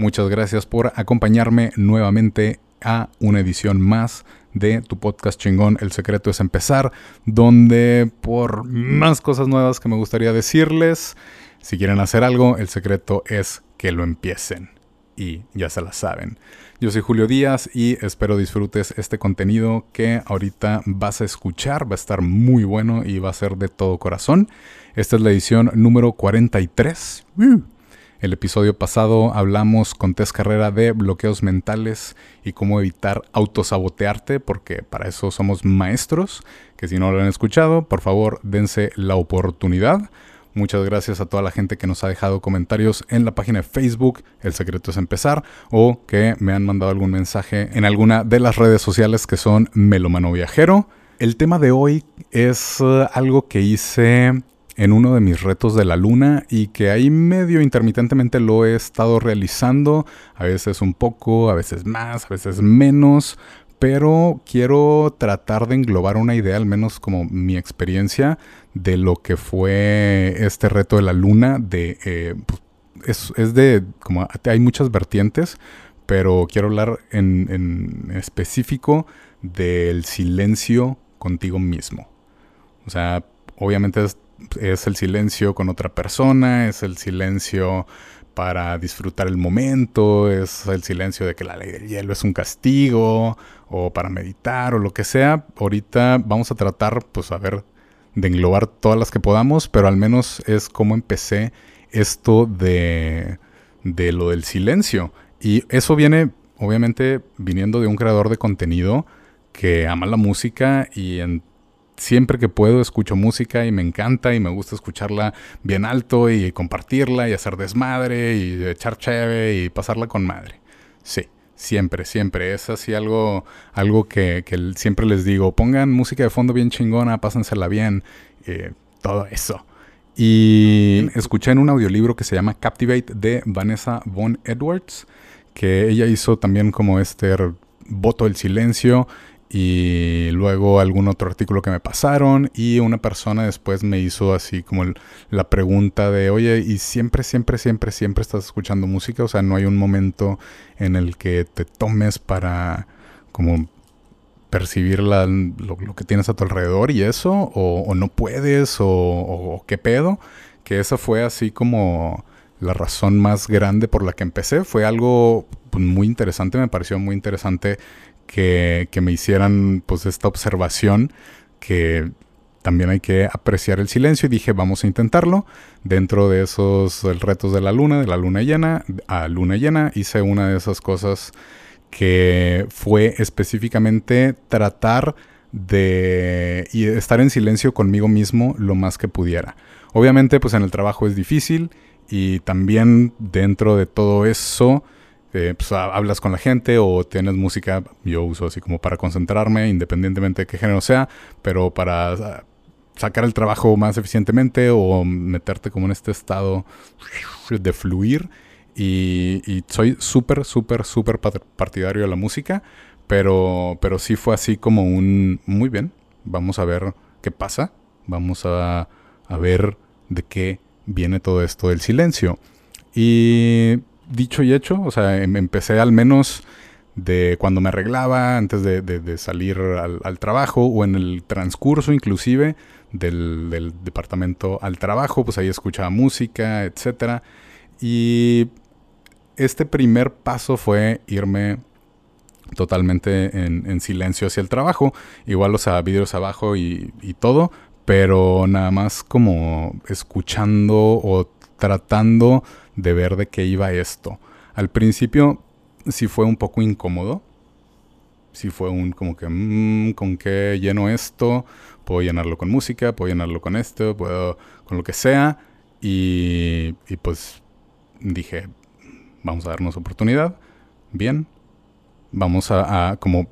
Muchas gracias por acompañarme nuevamente a una edición más de tu podcast chingón El secreto es empezar, donde por más cosas nuevas que me gustaría decirles, si quieren hacer algo, el secreto es que lo empiecen. Y ya se la saben. Yo soy Julio Díaz y espero disfrutes este contenido que ahorita vas a escuchar. Va a estar muy bueno y va a ser de todo corazón. Esta es la edición número 43. El episodio pasado hablamos con Tess Carrera de bloqueos mentales y cómo evitar autosabotearte, porque para eso somos maestros, que si no lo han escuchado, por favor dense la oportunidad. Muchas gracias a toda la gente que nos ha dejado comentarios en la página de Facebook, El Secreto es Empezar, o que me han mandado algún mensaje en alguna de las redes sociales que son Melomano Viajero. El tema de hoy es uh, algo que hice en uno de mis retos de la luna y que ahí medio intermitentemente lo he estado realizando, a veces un poco, a veces más, a veces menos, pero quiero tratar de englobar una idea, al menos como mi experiencia, de lo que fue este reto de la luna. De, eh, pues, es, de, como hay muchas vertientes, pero quiero hablar en, específico del silencio contigo mismo. O sea, obviamente es, es el silencio con otra persona, es el silencio para disfrutar el momento, es el silencio de que la ley del hielo es un castigo, o para meditar, o lo que sea. Ahorita vamos a tratar, pues, a ver, de englobar todas las que podamos, pero al menos es como empecé esto de, de lo del silencio. Y eso viene, obviamente, viniendo de un creador de contenido que ama la música y en siempre que puedo escucho música y me encanta y me gusta escucharla bien alto y compartirla y hacer desmadre y echar cheve y pasarla con madre. Sí, siempre, siempre. Es así algo, algo que, siempre les digo. Pongan música de fondo bien chingona, pásensela bien, eh, todo eso. Y escuché en un audiolibro que se llama Captivate de Vanessa Von Edwards, que ella hizo también como este voto del silencio y luego algún otro artículo que me pasaron y una persona después me hizo así como la pregunta de, oye, ¿y siempre, siempre, siempre, siempre estás escuchando música? O sea, no hay un momento en el que te tomes para como percibir lo, que tienes a tu alrededor y eso, o, no puedes, o, qué pedo, que esa fue así como la razón más grande por la que empecé. Fue algo pues, muy interesante, me pareció muy interesante que, me hicieran pues esta observación que también hay que apreciar el silencio y dije vamos a intentarlo. Dentro de esos retos de la luna, de la luna llena, a luna llena, hice una de esas cosas que fue específicamente tratar de estar en silencio conmigo mismo lo más que pudiera. Obviamente pues en el trabajo es difícil y también dentro de todo eso eh, pues, hablas con la gente o tienes música, yo uso así como para concentrarme, independientemente de qué género sea, pero para ah, sacar el trabajo más eficientemente o meterte como en este estado de fluir. Y, soy súper, súper, súper partidario de la música, pero, pero sí fue así como un, muy bien, vamos a ver qué pasa, vamos a, a ver de qué viene todo esto del silencio. Y dicho y hecho, o sea, em, empecé al menos de cuando me arreglaba, antes de, salir al, trabajo o en el transcurso inclusive del, departamento al trabajo, pues ahí escuchaba música, etc. Y este primer paso fue irme totalmente en, silencio hacia el trabajo, igual o sea, vidrios abajo y, y todo, pero nada más como escuchando o tratando de ver de qué iba esto. Al principio sí fue un poco incómodo. Sí fue un como que, mmm, ¿con qué lleno esto? Puedo llenarlo con música, puedo llenarlo con esto, puedo con lo que sea. Y, y pues dije, vamos a darnos oportunidad. bien, vamos a, como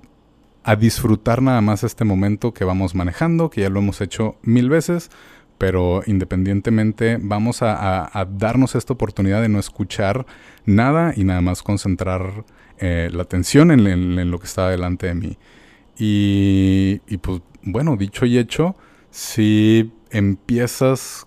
a disfrutar nada más este momento que vamos manejando, que ya lo hemos hecho mil veces, pero independientemente vamos a, darnos esta oportunidad de no escuchar nada y nada más concentrar eh, la atención en, lo que está delante de mí. Y, y pues bueno, dicho y hecho, si empiezas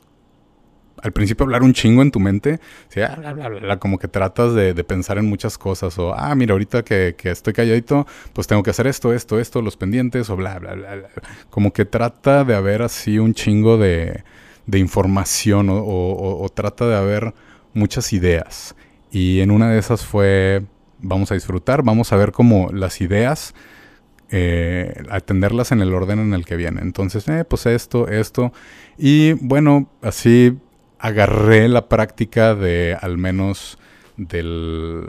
al principio hablar un chingo en tu mente, ah, como que tratas de, pensar en muchas cosas, o, ah, mira, ahorita que, estoy calladito, pues tengo que hacer esto, esto, esto, los pendientes, o bla, bla, bla, bla. Como que trata de haber así un chingo de, información, o, trata de haber muchas ideas. Y en una de esas fue, vamos a disfrutar, vamos a ver cómo las ideas... Eh, atenderlas en el orden en el que vienen. Entonces, eh, pues esto, esto. Y bueno, así agarré la práctica de al menos del,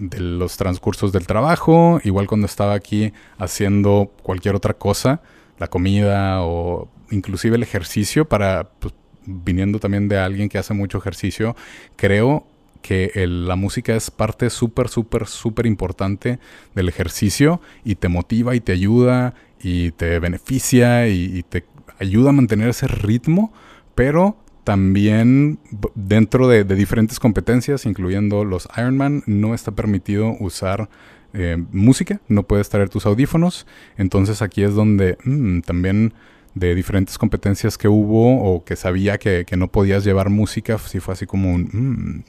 de los transcursos del trabajo, igual cuando estaba aquí haciendo cualquier otra cosa, la comida o inclusive el ejercicio, para pues, viniendo también de alguien que hace mucho ejercicio, creo que la música es parte súper, súper, súper importante del ejercicio y te motiva y te ayuda y te beneficia y te ayuda a mantener ese ritmo, pero también dentro de, diferentes competencias, incluyendo los Ironman, no está permitido usar eh, música, no puedes traer tus audífonos. Entonces aquí es donde mm, también de diferentes competencias que hubo o que sabía que, no podías llevar música, si fue así como un... Mm,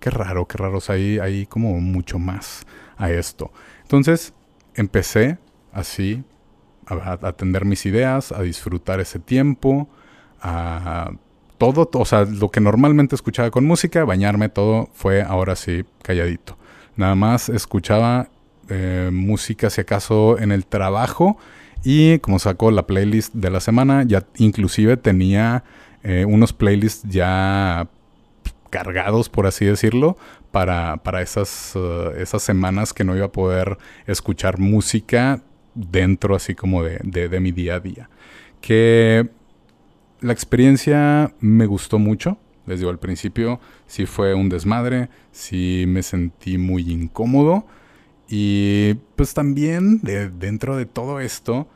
qué raro, qué raro. O sea, hay como mucho más a esto. Entonces empecé así a atender mis ideas, a disfrutar ese tiempo, a todo, o sea, lo que normalmente escuchaba con música, bañarme, todo fue ahora sí calladito. Nada más escuchaba eh, música si acaso en el trabajo y como sacó la playlist de la semana, ya inclusive tenía eh, unos playlists ya cargados, por así decirlo, para, para esas, uh, esas semanas que no iba a poder escuchar música dentro así como de, de mi día a día. Que la experiencia me gustó mucho. Les digo, al principio sí fue un desmadre, sí me sentí muy incómodo. Y pues también dentro de todo esto,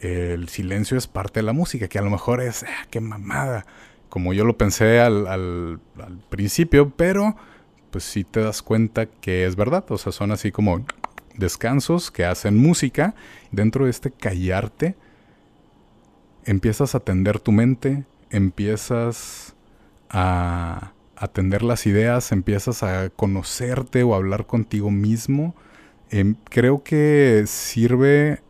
el silencio es parte de la música, que a lo mejor es, ah, qué mamada, como yo lo pensé al, al, principio, pero pues sí te das cuenta que es verdad. O sea, son así como descansos que hacen música. Dentro de este callarte, empiezas a atender tu mente, empiezas a atender las ideas, empiezas a conocerte o hablar contigo mismo. Em, creo que sirve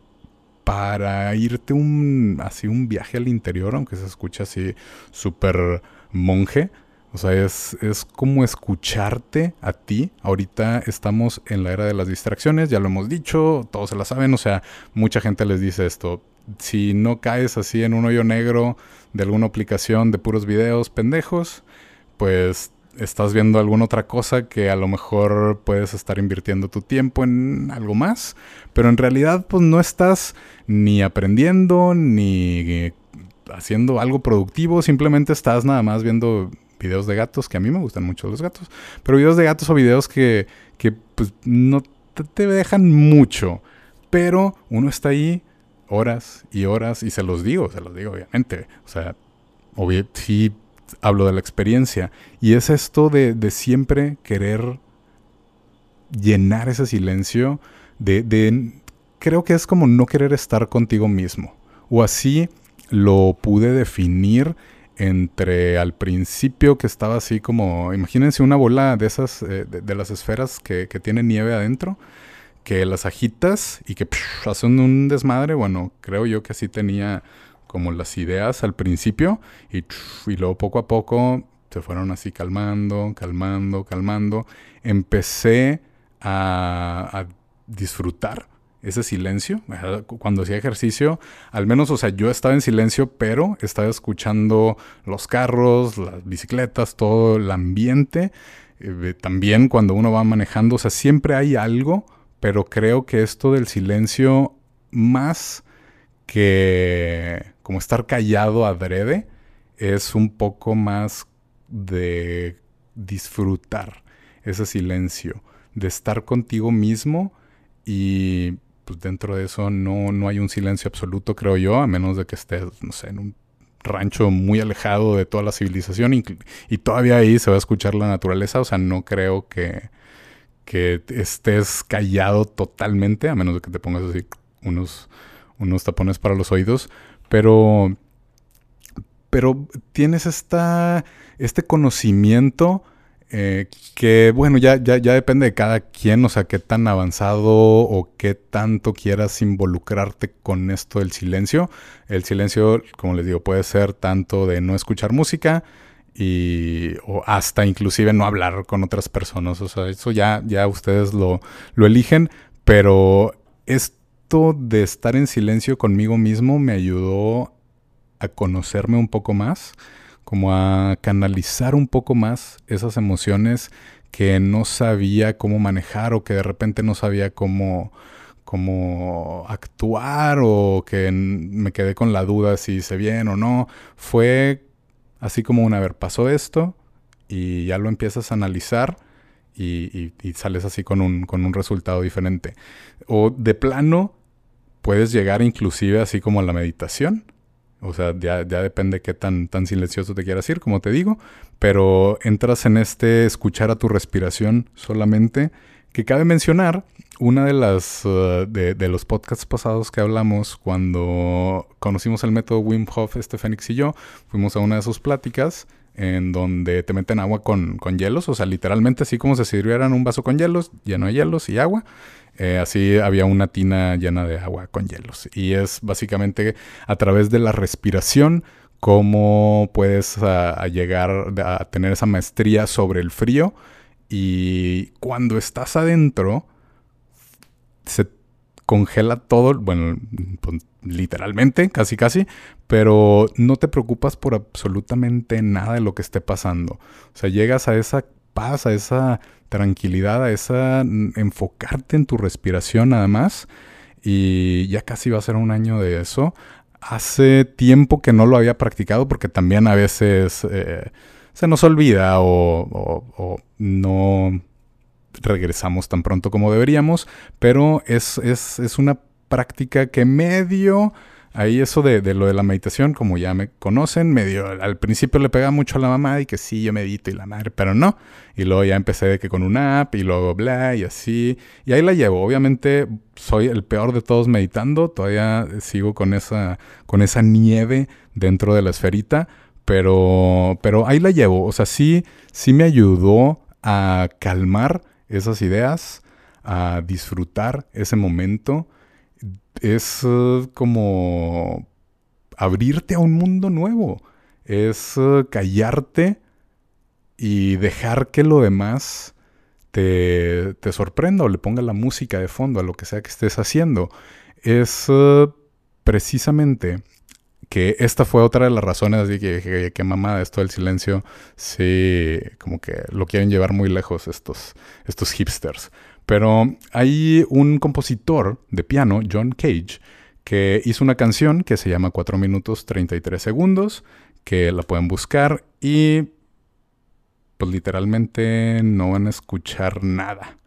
para irte un así un viaje al interior, aunque se escucha así súper monje. O sea, es, es como escucharte a ti. Ahorita estamos en la era de las distracciones, ya lo hemos dicho, todos se la saben. O sea, mucha gente les dice esto si no caes así en un hoyo negro de alguna aplicación de puros videos pendejos, pues estás viendo alguna otra cosa que a lo mejor puedes estar invirtiendo tu tiempo en algo más, pero en realidad pues no estás ni aprendiendo ni haciendo algo productivo, simplemente estás nada más viendo videos de gatos, que a mí me gustan mucho los gatos, pero videos de gatos o videos que, que pues no te, dejan mucho, pero uno está ahí horas y horas, y se los digo, se los digo obviamente. O sea, sí hablo de la experiencia. Y es esto de, siempre querer llenar ese silencio, de, de, creo que es como no querer estar contigo mismo. O así lo pude definir entre al principio que estaba así como, imagínense una bola de esas, eh, de, las esferas que, que tiene nieve adentro que las agitas y que hacen un desmadre. Bueno, creo yo que así tenía como las ideas al principio y, y luego poco a poco se fueron así calmando, calmando, calmando. Empecé a, disfrutar ese silencio. Cuando hacía ejercicio, al menos, o sea, yo estaba en silencio, pero estaba escuchando los carros, las bicicletas, todo el ambiente. Eh, también cuando uno va manejando, o sea, siempre hay algo pero creo que esto del silencio, más que como estar callado adrede, es un poco más de disfrutar ese silencio, de estar contigo mismo y pues dentro de eso no, no hay un silencio absoluto, creo yo, a menos de que estés, no sé, en un rancho muy alejado de toda la civilización y, y todavía ahí se va a escuchar la naturaleza, o sea, no creo que, que estés callado totalmente, a menos de que te pongas así unos, unos tapones para los oídos, pero, pero tienes esta, este conocimiento eh, que bueno, ya, ya, ya depende de cada quien, o sea, qué tan avanzado o qué tanto quieras involucrarte con esto del silencio. El silencio, como les digo, puede ser tanto de no escuchar música y o hasta inclusive no hablar con otras personas. O sea, eso ya, ya ustedes lo, lo eligen, pero esto de estar en silencio conmigo mismo me ayudó a conocerme un poco más como a canalizar un poco más esas emociones que no sabía cómo manejar o que de repente no sabía cómo, cómo actuar o que me quedé con la duda si hice bien o no. Fue así como una, vez pasó esto y ya lo empiezas a analizar y, y sales así con un, con un resultado diferente. O de plano puedes llegar inclusive así como a la meditación o sea, ya, depende qué tan, tan silencioso te quieras ir, como te digo. Pero entras en este escuchar a tu respiración solamente. Que cabe mencionar, una de las uh, de, los podcasts pasados que hablamos cuando conocimos el método Wim Hof, este Fénix y yo, fuimos a una de sus pláticas en donde te meten agua con, con hielos, o sea, literalmente así como si sirvieran un vaso con hielos, lleno de hielos y agua, eh, así había una tina llena de agua con hielos. Y es básicamente a través de la respiración cómo puedes llegar a tener esa maestría sobre el frío. Y cuando estás adentro, se congela todo, bueno, pues, literalmente, casi casi, pero no te preocupas por absolutamente nada de lo que esté pasando. O sea, llegas a esa paz, a esa tranquilidad, a esa enfocarte en tu respiración nada más. Y ya casi va a ser un año de eso. Hace tiempo que no lo había practicado porque también a veces eh, se nos olvida o, no regresamos tan pronto como deberíamos. Pero es, es, es una práctica que medio Ahí eso de, lo de la meditación, como ya me conocen, medio al principio le pegaba mucho a la mamá y que sí, yo medito y la madre, pero no. Y luego ya empecé de que con una app y luego bla y así. Y ahí la llevo. Obviamente soy el peor de todos meditando. Todavía sigo con esa, con esa nieve dentro de la esferita. Pero, pero ahí la llevo. O sea, sí, sí me ayudó a calmar esas ideas, a disfrutar ese momento es eh, como abrirte a un mundo nuevo. Es eh, callarte y dejar que lo demás te, te, sorprenda o le ponga la música de fondo a lo que sea que estés haciendo. Es eh, precisamente que esta fue otra de las razones de que, que, que mamá esto del silencio, sí, como que lo quieren llevar muy lejos estos, estos hipsters. Pero hay un compositor de piano, John Cage, que hizo una canción que se llama 4 minutos 33 segundos, que la pueden buscar y pues literalmente no van a escuchar nada.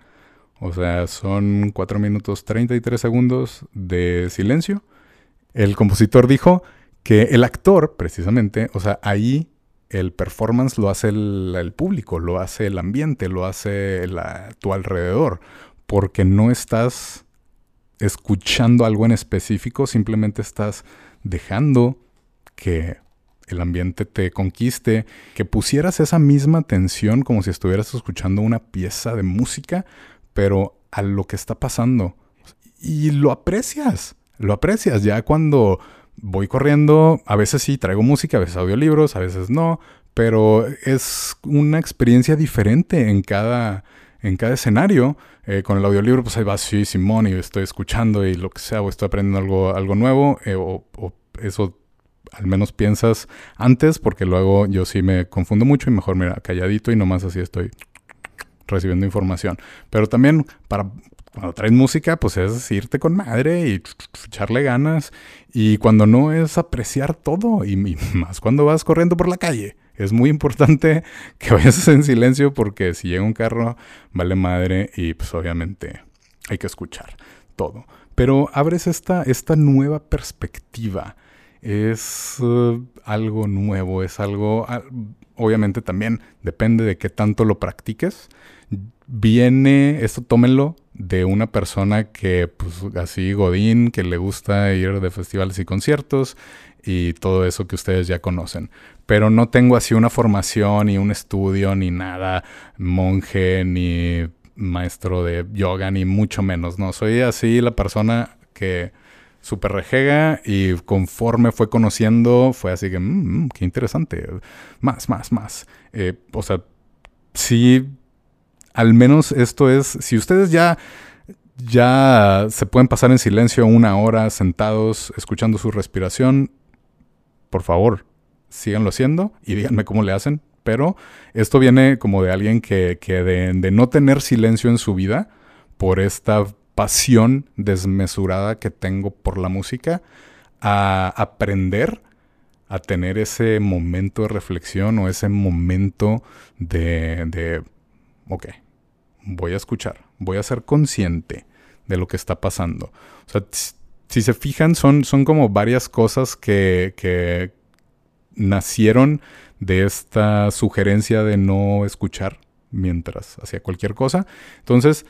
O sea, son 4 minutos 33 segundos de silencio. El compositor dijo que el actor, precisamente, o sea, ahí el performance lo hace el, público, lo hace el ambiente, lo hace tu alrededor, porque no estás escuchando algo en específico, simplemente estás dejando que el ambiente te conquiste, que pusieras esa misma atención como si estuvieras escuchando una pieza de música, pero a lo que está pasando. Y lo aprecias, lo aprecias ya cuando voy corriendo, a veces sí traigo música, a veces audiolibros, a veces no, pero es una experiencia diferente en cada, en cada escenario. Eh, con el audiolibro, pues ahí va, sí, Simón, y estoy escuchando y lo que sea, o estoy aprendiendo algo, algo nuevo, eh, o, eso al menos piensas antes, porque luego yo sí me confundo mucho y mejor, mira, calladito y nomás así estoy recibiendo información. Pero también para cuando traes música, pues es irte con madre y echarle ganas. Y cuando no es apreciar todo. Y, más cuando vas corriendo por la calle. Es muy importante que vayas en silencio porque si llega un carro, vale madre y pues obviamente hay que escuchar todo. Pero abres esta, esta nueva perspectiva. Es uh, algo nuevo, es algo, ah, obviamente también depende de qué tanto lo practiques. Viene, esto tómenlo de una persona que, pues así, Godín, que le gusta ir de festivales y conciertos y todo eso que ustedes ya conocen. Pero no tengo así una formación, ni un estudio, ni nada, monje, ni maestro de yoga, ni mucho menos, ¿no? Soy así la persona que súper rejega y conforme fue conociendo, fue así que, mmm, qué interesante, más, más, más. Eh, o sea, sí al menos esto es, si ustedes ya, ya se pueden pasar en silencio una hora sentados escuchando su respiración, por favor, síganlo haciendo y díganme cómo le hacen. Pero esto viene como de alguien que, que de, de no tener silencio en su vida por esta pasión desmesurada que tengo por la música, a aprender a tener ese momento de reflexión o ese momento de, de ok, voy a escuchar, voy a ser consciente de lo que está pasando. O sea, si se fijan, son, son como varias cosas que, que nacieron de esta sugerencia de no escuchar mientras hacía cualquier cosa. Entonces,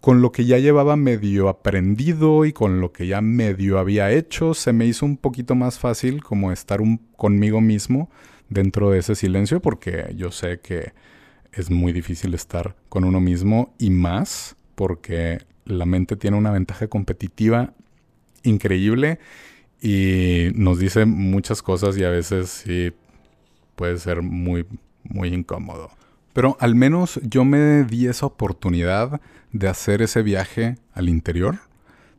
con lo que ya llevaba medio aprendido y con lo que ya medio había hecho, se me hizo un poquito más fácil como estar un, conmigo mismo dentro de ese silencio, porque yo sé que es muy difícil estar con uno mismo y más porque la mente tiene una ventaja competitiva increíble y nos dice muchas cosas y a veces sí puede ser muy, muy incómodo. Pero al menos yo me di esa oportunidad de hacer ese viaje al interior,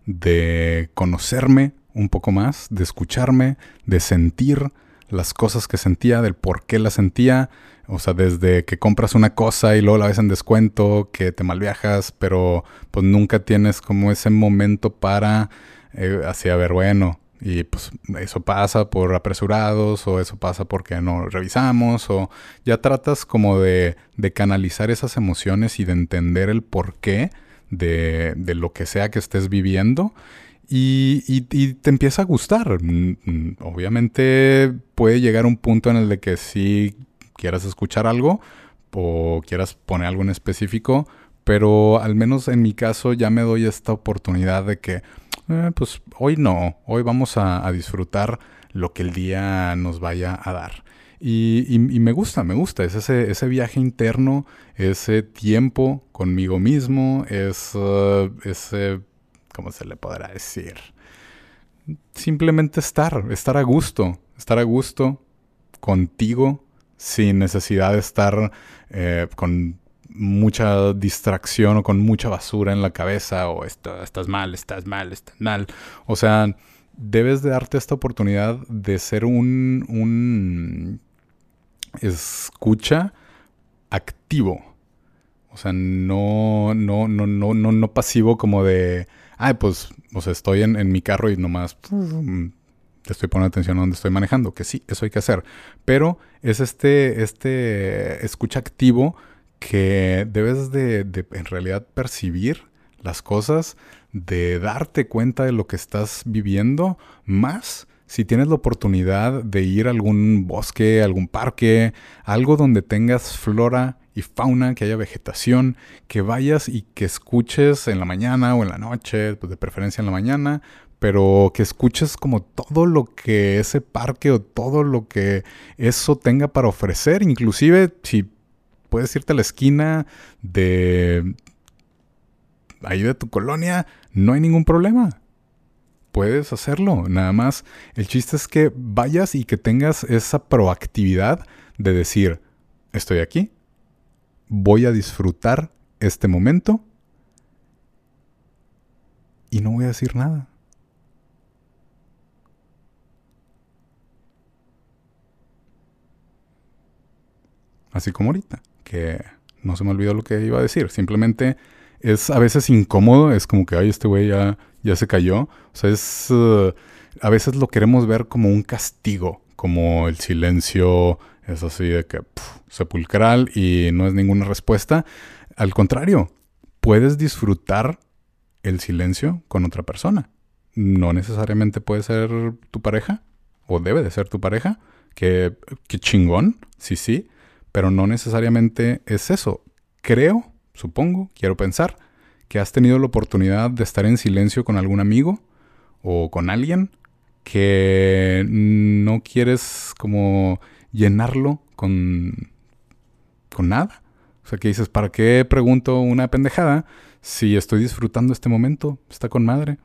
de conocerme un poco más, de escucharme, de sentir las cosas que sentía, del por qué las sentía, o sea, desde que compras una cosa y luego la ves en descuento, que te malviajas, pero pues nunca tienes como ese momento para eh, así, a ver, bueno, y pues eso pasa por apresurados o eso pasa porque no revisamos o ya tratas como de, canalizar esas emociones y de entender el porqué de, de lo que sea que estés viviendo. Y, y, y, te empieza a gustar. Mm, mm, obviamente puede llegar un punto en el de que sí quieras escuchar algo o quieras poner algo en específico, pero al menos en mi caso ya me doy esta oportunidad de que, eh, pues hoy no, hoy vamos a, disfrutar lo que el día nos vaya a dar. Y, me gusta, me gusta, es ese, ese, viaje interno, ese tiempo conmigo mismo, es uh, ese, ¿cómo se le podrá decir? Simplemente estar, estar a gusto, estar a gusto contigo sin necesidad de estar eh, con mucha distracción o con mucha basura en la cabeza o estás mal, estás mal, estás mal. O sea, debes de darte esta oportunidad de ser un, escucha activo. O sea, no, no, no, no, no, no pasivo como de, ay, pues, o sea, estoy en, en mi carro y nomás estoy poniendo atención a donde estoy manejando, que sí, eso hay que hacer. Pero es este, este escucha activo que debes de, de en realidad percibir las cosas, de darte cuenta de lo que estás viviendo, más si tienes la oportunidad de ir a algún bosque, algún parque, algo donde tengas flora y fauna, que haya vegetación, que vayas y que escuches en la mañana o en la noche, pues de preferencia en la mañana, pero que escuches como todo lo que ese parque o todo lo que eso tenga para ofrecer, inclusive si puedes irte a la esquina de ahí de tu colonia, no hay ningún problema. Puedes hacerlo, nada más. El chiste es que vayas y que tengas esa proactividad de decir, estoy aquí, voy a disfrutar este momento y no voy a decir nada. Así como ahorita, que no se me olvidó lo que iba a decir. Simplemente es a veces incómodo, es como que, ay, este güey ya, ya se cayó. O sea, es... Uh, a veces lo queremos ver como un castigo, como el silencio es así de que sepulcral y no es ninguna respuesta. Al contrario, puedes disfrutar el silencio con otra persona. No necesariamente puede ser tu pareja, o debe de ser tu pareja, que, que chingón, sí, sí, pero no necesariamente es eso. Creo, supongo, quiero pensar, que has tenido la oportunidad de estar en silencio con algún amigo o con alguien que no quieres como llenarlo con, con nada. O sea, que dices, ¿para qué pregunto una pendejada si estoy disfrutando este momento? Está con madre.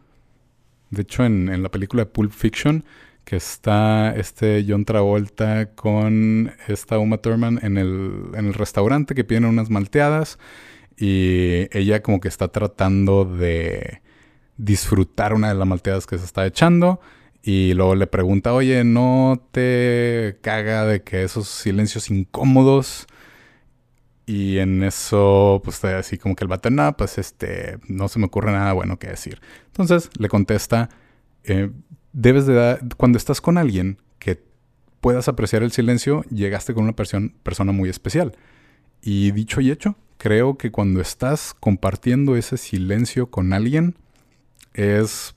De hecho, en, la película Pulp Fiction, que está este John Travolta con esta Uma Thurman en el, en el restaurante que piden unas malteadas y ella como que está tratando de disfrutar una de las malteadas que se está echando y luego le pregunta, oye, ¿no te caga de que esos silencios incómodos? Y en eso, pues así como que el vato, pues este, no se me ocurre nada bueno que decir. Entonces le contesta, eh, debes de dar, cuando estás con alguien que puedas apreciar el silencio, llegaste con una persona muy especial. Y dicho y hecho, creo que cuando estás compartiendo ese silencio con alguien, es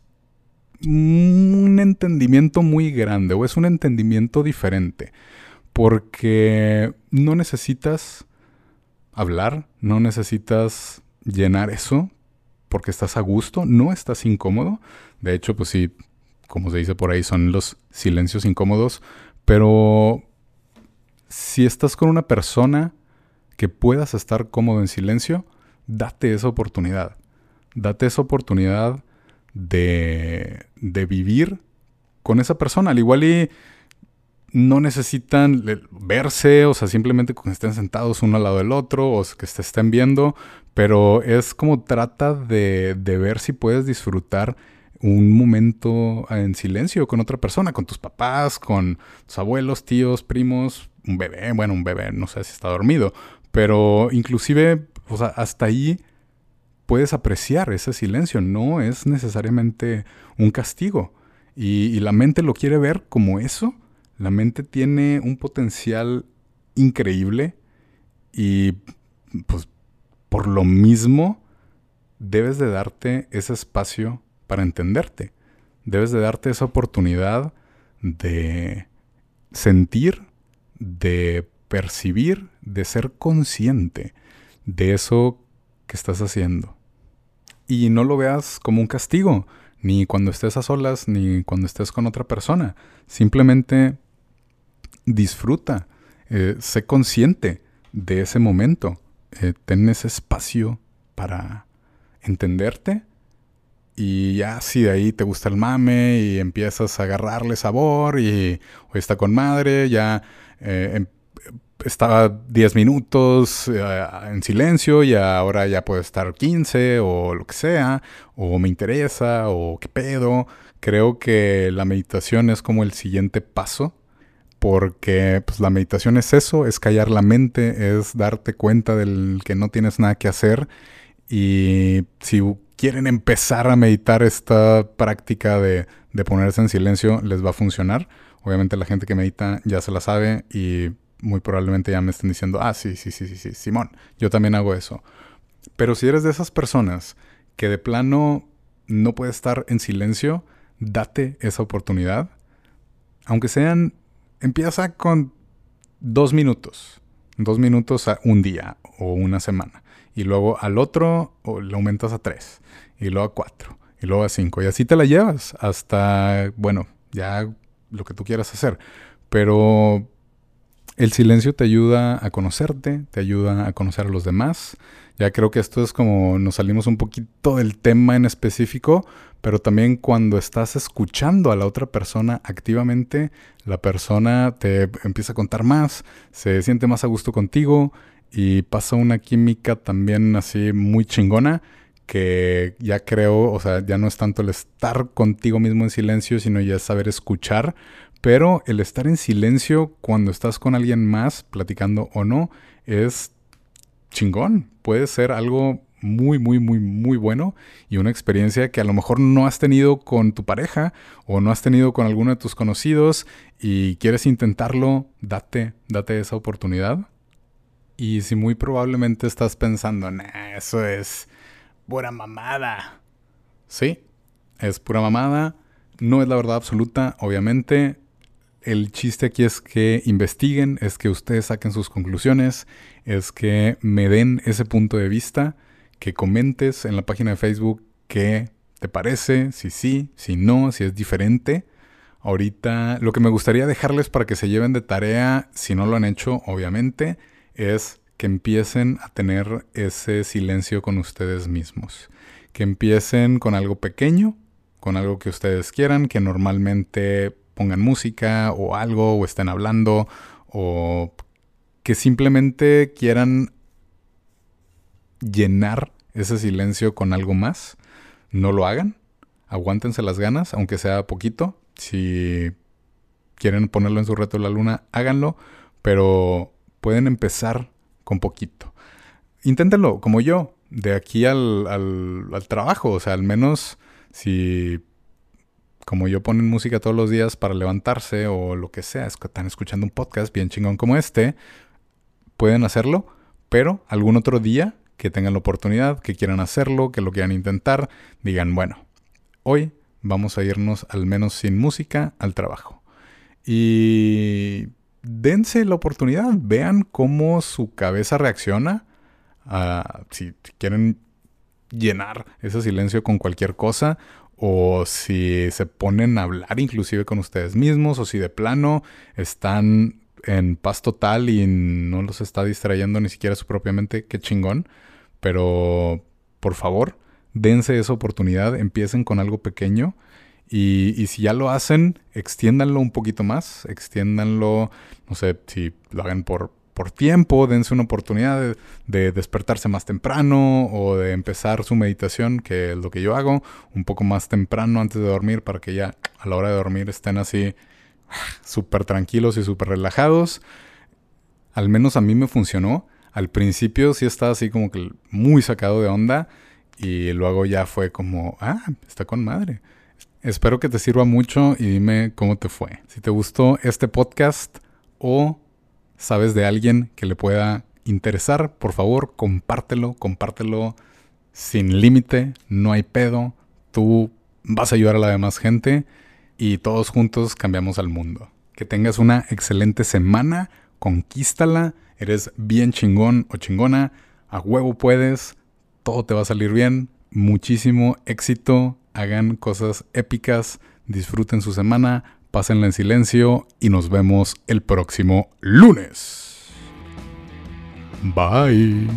un entendimiento muy grande o es un entendimiento diferente. Porque no necesitas hablar, no necesitas llenar eso porque estás a gusto, no estás incómodo. De hecho, pues sí, como se dice por ahí, son los silencios incómodos. Pero si estás con una persona que puedas estar cómodo en silencio, date esa oportunidad. Date esa oportunidad de, de vivir con esa persona. Al igual y no necesitan verse, o sea, simplemente que estén sentados uno al lado del otro o que se estén viendo, pero es como trata de, de, ver si puedes disfrutar un momento en silencio con otra persona, con tus papás, con tus abuelos, tíos, primos, un bebé, bueno, un bebé, no sé si está dormido, pero inclusive, o sea, hasta ahí puedes apreciar ese silencio, no es necesariamente un castigo. Y, la mente lo quiere ver como eso. La mente tiene un potencial increíble y pues por lo mismo debes de darte ese espacio para entenderte. Debes de darte esa oportunidad de sentir, de percibir, de ser consciente de eso que estás haciendo. Y no lo veas como un castigo, ni cuando estés a solas, ni cuando estés con otra persona. Simplemente disfruta, eh, sé consciente de ese momento, eh, ten ese espacio para entenderte y ya si de ahí te gusta el mame y empiezas a agarrarle sabor y hoy está con madre, ya eh, em, estaba 10 minutos eh, en silencio y ahora ya puede estar 15 o lo que sea, o me interesa, o qué pedo. Creo que la meditación es como el siguiente paso, porque pues, la meditación es eso, es callar la mente, es darte cuenta del que no tienes nada que hacer. Y si quieren empezar a meditar esta práctica de, ponerse en silencio, les va a funcionar. Obviamente la gente que medita ya se la sabe y muy probablemente ya me estén diciendo, ah, sí, sí, sí, sí, sí, Simón, yo también hago eso. Pero si eres de esas personas que de plano no puede estar en silencio, date esa oportunidad. Aunque sean, empieza con dos minutos, dos minutos a un día o una semana. Y luego al otro le aumentas a tres, y luego a cuatro, y luego a cinco. Y así te la llevas hasta, bueno, ya lo que tú quieras hacer. Pero el silencio te ayuda a conocerte, te ayuda a conocer a los demás. Ya creo que esto es como nos salimos un poquito del tema en específico, pero también cuando estás escuchando a la otra persona activamente, la persona te empieza a contar más, se siente más a gusto contigo y pasa una química también así muy chingona que ya creo, o sea, ya no es tanto el estar contigo mismo en silencio, sino ya saber escuchar, pero el estar en silencio cuando estás con alguien más, platicando o no, es chingón. Puede ser algo muy, muy, muy, muy bueno y una experiencia que a lo mejor no has tenido con tu pareja o no has tenido con alguno de tus conocidos y quieres intentarlo, date, date esa oportunidad. Y si muy probablemente estás pensando, nah, eso es pura mamada. Sí, es pura mamada. No es la verdad absoluta, obviamente. El chiste aquí es que investiguen, es que ustedes saquen sus conclusiones, es que me den ese punto de vista, que comentes en la página de Facebook qué te parece, si sí, si no, si es diferente. Ahorita lo que me gustaría dejarles para que se lleven de tarea, si no lo han hecho, obviamente, es que empiecen a tener ese silencio con ustedes mismos. Que empiecen con algo pequeño, con algo que ustedes quieran, que normalmente pongan música o algo, o estén hablando, o que simplemente quieran llenar ese silencio con algo más. No lo hagan. Aguántense las ganas, aunque sea poquito. Si quieren ponerlo en su reto de la luna, háganlo. Pero pueden empezar con poquito. Inténtenlo, como yo, de aquí al, al, trabajo. O sea, al menos si, como yo, ponen música todos los días para levantarse o lo que sea, están escuchando un podcast bien chingón como este, pueden hacerlo, pero algún otro día que tengan la oportunidad, que quieran hacerlo, que lo quieran intentar, digan, bueno, hoy vamos a irnos al menos sin música al trabajo. Y dense la oportunidad, vean cómo su cabeza reacciona. si, quieren llenar ese silencio con cualquier cosa o si se ponen a hablar inclusive con ustedes mismos o si de plano están en paz total y no los está distrayendo ni siquiera su propia mente, qué chingón. Pero por favor, dense esa oportunidad, empiecen con algo pequeño y, si ya lo hacen, extiéndanlo un poquito más, extiéndanlo, no sé, si lo hagan por, por tiempo, dense una oportunidad de, despertarse más temprano o de empezar su meditación, que es lo que yo hago, un poco más temprano antes de dormir para que ya a la hora de dormir estén así súper tranquilos y súper relajados. Al menos a mí me funcionó. Al principio sí estaba así como que muy sacado de onda y luego ya fue como, ah, está con madre. Espero que te sirva mucho y dime cómo te fue. Si te gustó este podcast o sabes de alguien que le pueda interesar, por favor, compártelo, compártelo sin límite, no hay pedo. Tú vas a ayudar a la demás gente y todos juntos cambiamos al mundo. Que tengas una excelente semana, conquístala, eres bien chingón o chingona, a huevo puedes, todo te va a salir bien, muchísimo éxito hagan cosas épicas, disfruten su semana, pásenla en silencio y nos vemos el próximo lunes. Bye.